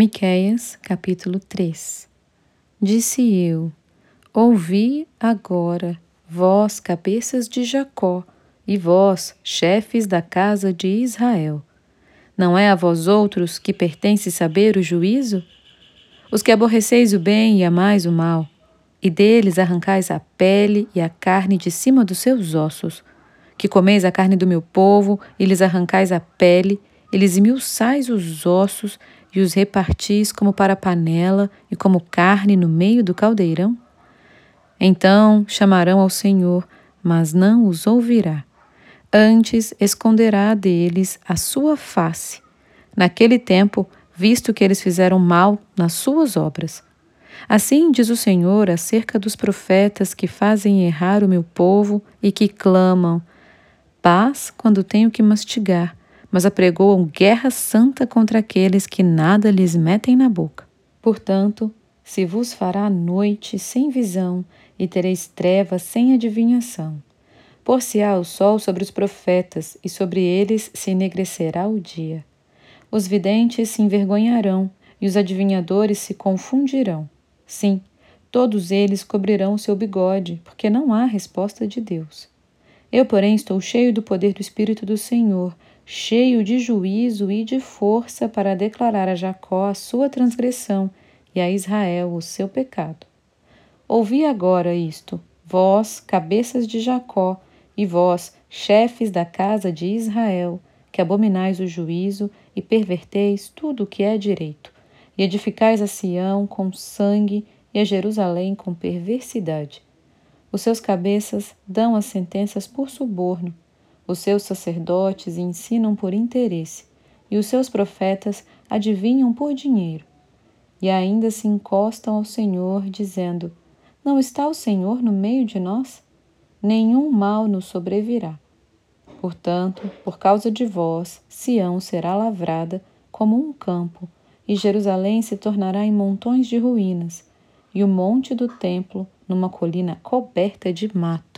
Miqueias, capítulo 3 Disse eu: Ouvi agora, vós, cabeças de Jacó, e vós, chefes da casa de Israel. Não é a vós outros que pertence saber o juízo? Os que aborreceis o bem e amais o mal, e deles arrancais a pele e a carne de cima dos seus ossos, que comeis a carne do meu povo e lhes arrancais a pele, e lhes esmiuçais os ossos e os repartis como para panela e como carne no meio do caldeirão? Então chamarão ao Senhor, mas não os ouvirá. Antes esconderá deles a sua face. Naquele tempo, visto que eles fizeram mal nas suas obras. Assim diz o Senhor acerca dos profetas que fazem errar o meu povo e que clamam: paz quando tenho que mastigar mas apregoam guerra santa contra aqueles que nada lhes metem na boca. Portanto, se vos fará noite sem visão e tereis trevas sem adivinhação. Por-se-á o sol sobre os profetas e sobre eles se enegrecerá o dia. Os videntes se envergonharão e os adivinhadores se confundirão. Sim, todos eles cobrirão o seu bigode, porque não há resposta de Deus. Eu, porém, estou cheio do poder do Espírito do Senhor cheio de juízo e de força para declarar a Jacó a sua transgressão e a Israel o seu pecado. Ouvi agora isto, vós, cabeças de Jacó, e vós, chefes da casa de Israel, que abominais o juízo e perverteis tudo o que é direito, e edificais a Sião com sangue e a Jerusalém com perversidade. Os seus cabeças dão as sentenças por suborno, os seus sacerdotes ensinam por interesse, e os seus profetas adivinham por dinheiro. E ainda se encostam ao Senhor, dizendo: Não está o Senhor no meio de nós? Nenhum mal nos sobrevirá. Portanto, por causa de vós, Sião será lavrada como um campo, e Jerusalém se tornará em montões de ruínas, e o monte do templo numa colina coberta de mato